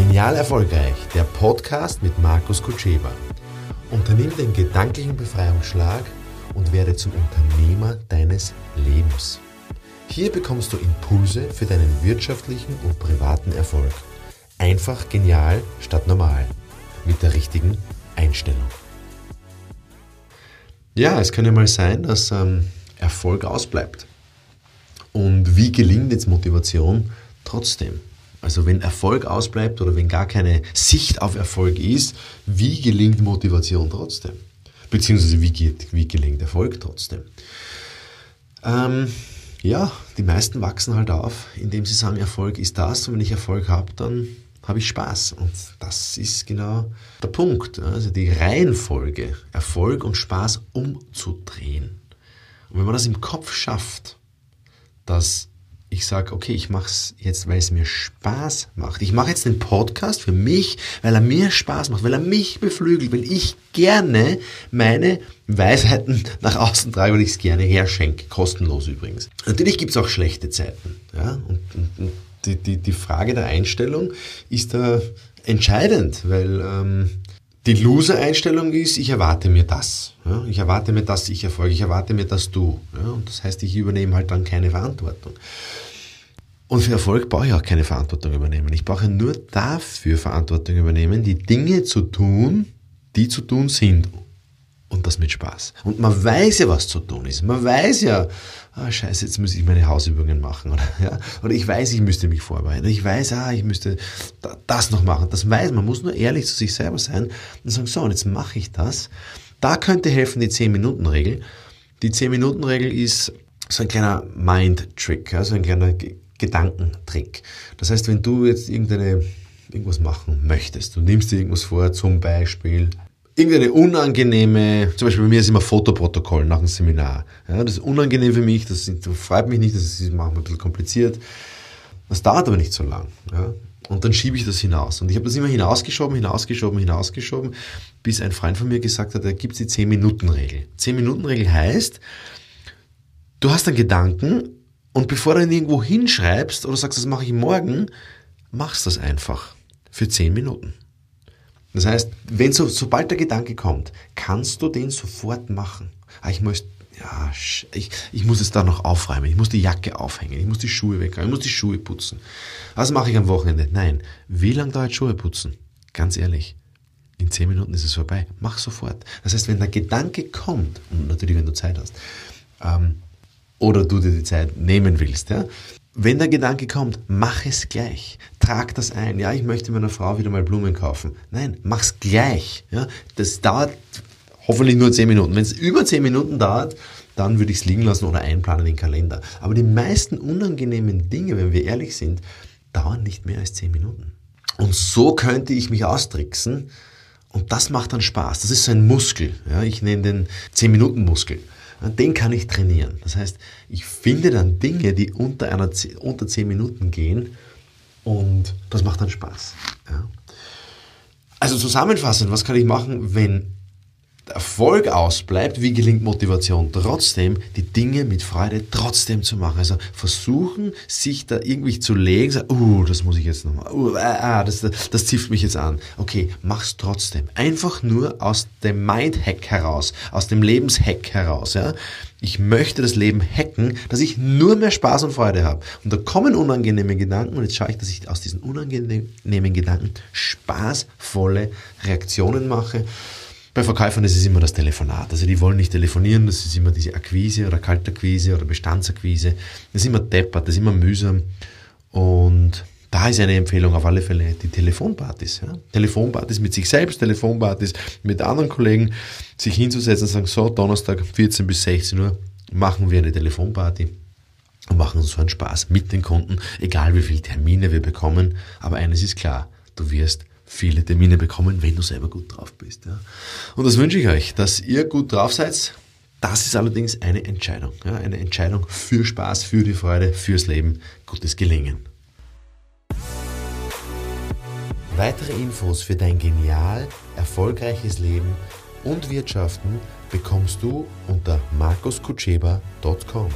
Genial Erfolgreich, der Podcast mit Markus Kutscheba. Unternimm den gedanklichen Befreiungsschlag und werde zum Unternehmer deines Lebens. Hier bekommst du Impulse für deinen wirtschaftlichen und privaten Erfolg. Einfach genial statt normal. Mit der richtigen Einstellung. Ja, es kann ja mal sein, dass ähm, Erfolg ausbleibt. Und wie gelingt jetzt Motivation trotzdem? Also wenn Erfolg ausbleibt oder wenn gar keine Sicht auf Erfolg ist, wie gelingt Motivation trotzdem? Beziehungsweise wie, geht, wie gelingt Erfolg trotzdem? Ähm, ja, die meisten wachsen halt auf, indem sie sagen, Erfolg ist das und wenn ich Erfolg habe, dann habe ich Spaß. Und das ist genau der Punkt. Also die Reihenfolge, Erfolg und Spaß umzudrehen. Und wenn man das im Kopf schafft, dass ich sage, okay, ich mache es jetzt, weil es mir Spaß macht. Ich mache jetzt den Podcast für mich, weil er mir Spaß macht, weil er mich beflügelt, weil ich gerne meine Weisheiten nach außen trage, weil ich es gerne herschenke, kostenlos übrigens. Natürlich gibt es auch schlechte Zeiten. Ja? Und, und, und die, die, die Frage der Einstellung ist da entscheidend, weil ähm, die Loser-Einstellung ist, ich erwarte mir das. Ja? Ich erwarte mir, dass ich erfolge. Ich erwarte mir, dass du. Ja? Und das heißt, ich übernehme halt dann keine Verantwortung. Und für Erfolg brauche ich auch keine Verantwortung übernehmen. Ich brauche nur dafür Verantwortung übernehmen, die Dinge zu tun, die zu tun sind und das mit Spaß. Und man weiß ja, was zu tun ist. Man weiß ja, ah, scheiße, jetzt muss ich meine Hausübungen machen. Oder, ja? oder ich weiß, ich müsste mich vorbereiten. Ich weiß, ah, ich müsste das noch machen. Das weiß man. muss nur ehrlich zu sich selber sein und sagen, so, und jetzt mache ich das. Da könnte helfen die 10-Minuten-Regel. Die 10-Minuten-Regel ist so ein kleiner Mind-Trick, also ein kleiner Gedankentrick. Das heißt, wenn du jetzt irgendeine irgendwas machen möchtest. Du nimmst dir irgendwas vor, zum Beispiel irgendeine unangenehme, zum Beispiel bei mir ist immer Fotoprotokoll nach dem Seminar. Ja, das ist unangenehm für mich, das, das freut mich nicht, das ist manchmal ein bisschen kompliziert. Das dauert aber nicht so lang. Ja. Und dann schiebe ich das hinaus. Und ich habe das immer hinausgeschoben, hinausgeschoben, hinausgeschoben, bis ein Freund von mir gesagt hat, da gibt es die 10-Minuten-Regel. 10-Minuten-Regel heißt, du hast einen Gedanken und bevor du ihn irgendwo hinschreibst oder sagst, das mache ich morgen, machst das einfach für 10 Minuten. Das heißt, wenn so, sobald der Gedanke kommt, kannst du den sofort machen. Ah, ich muss, ja, ich, ich muss es da noch aufräumen, ich muss die Jacke aufhängen, ich muss die Schuhe wegräumen, ich muss die Schuhe putzen. Was mache ich am Wochenende? Nein. Wie lange dauert Schuhe putzen? Ganz ehrlich. In zehn Minuten ist es vorbei. Mach sofort. Das heißt, wenn der Gedanke kommt, und natürlich, wenn du Zeit hast, ähm, oder du dir die Zeit nehmen willst, ja, wenn der Gedanke kommt, mach es gleich. Trag das ein. Ja, ich möchte meiner Frau wieder mal Blumen kaufen. Nein, mach's gleich. Ja, das dauert hoffentlich nur 10 Minuten. Wenn es über 10 Minuten dauert, dann würde ich es liegen lassen oder einplanen in den Kalender. Aber die meisten unangenehmen Dinge, wenn wir ehrlich sind, dauern nicht mehr als 10 Minuten. Und so könnte ich mich austricksen. Und das macht dann Spaß. Das ist so ein Muskel. Ja, ich nenne den 10-Minuten-Muskel den kann ich trainieren. Das heißt, ich finde dann Dinge, die unter, einer, unter 10 Minuten gehen und das macht dann Spaß. Ja. Also zusammenfassend, was kann ich machen, wenn Erfolg ausbleibt, wie gelingt Motivation trotzdem, die Dinge mit Freude trotzdem zu machen. Also versuchen, sich da irgendwie zu legen, sagen, uh, das muss ich jetzt nochmal, uh, ah, das, das zieht mich jetzt an. Okay, mach's trotzdem. Einfach nur aus dem Mind-Hack heraus, aus dem Lebenshack heraus, ja. Ich möchte das Leben hacken, dass ich nur mehr Spaß und Freude habe. Und da kommen unangenehme Gedanken und jetzt schaue ich, dass ich aus diesen unangenehmen Gedanken spaßvolle Reaktionen mache. Bei Verkäufern ist es immer das Telefonat. Also die wollen nicht telefonieren, das ist immer diese Akquise oder Kaltakquise oder Bestandsakquise. Das ist immer deppert, das ist immer mühsam. Und da ist eine Empfehlung auf alle Fälle die Telefonpartys. Ja? Telefonpartys mit sich selbst, Telefonpartys mit anderen Kollegen, sich hinzusetzen und sagen, so, Donnerstag 14 bis 16 Uhr machen wir eine Telefonparty und machen uns so einen Spaß mit den Kunden, egal wie viele Termine wir bekommen. Aber eines ist klar, du wirst viele Termine bekommen, wenn du selber gut drauf bist. Ja. Und das wünsche ich euch, dass ihr gut drauf seid. Das ist allerdings eine Entscheidung. Ja, eine Entscheidung für Spaß, für die Freude, fürs Leben. Gutes Gelingen. Weitere Infos für dein genial, erfolgreiches Leben und Wirtschaften bekommst du unter markuskutscheba.com.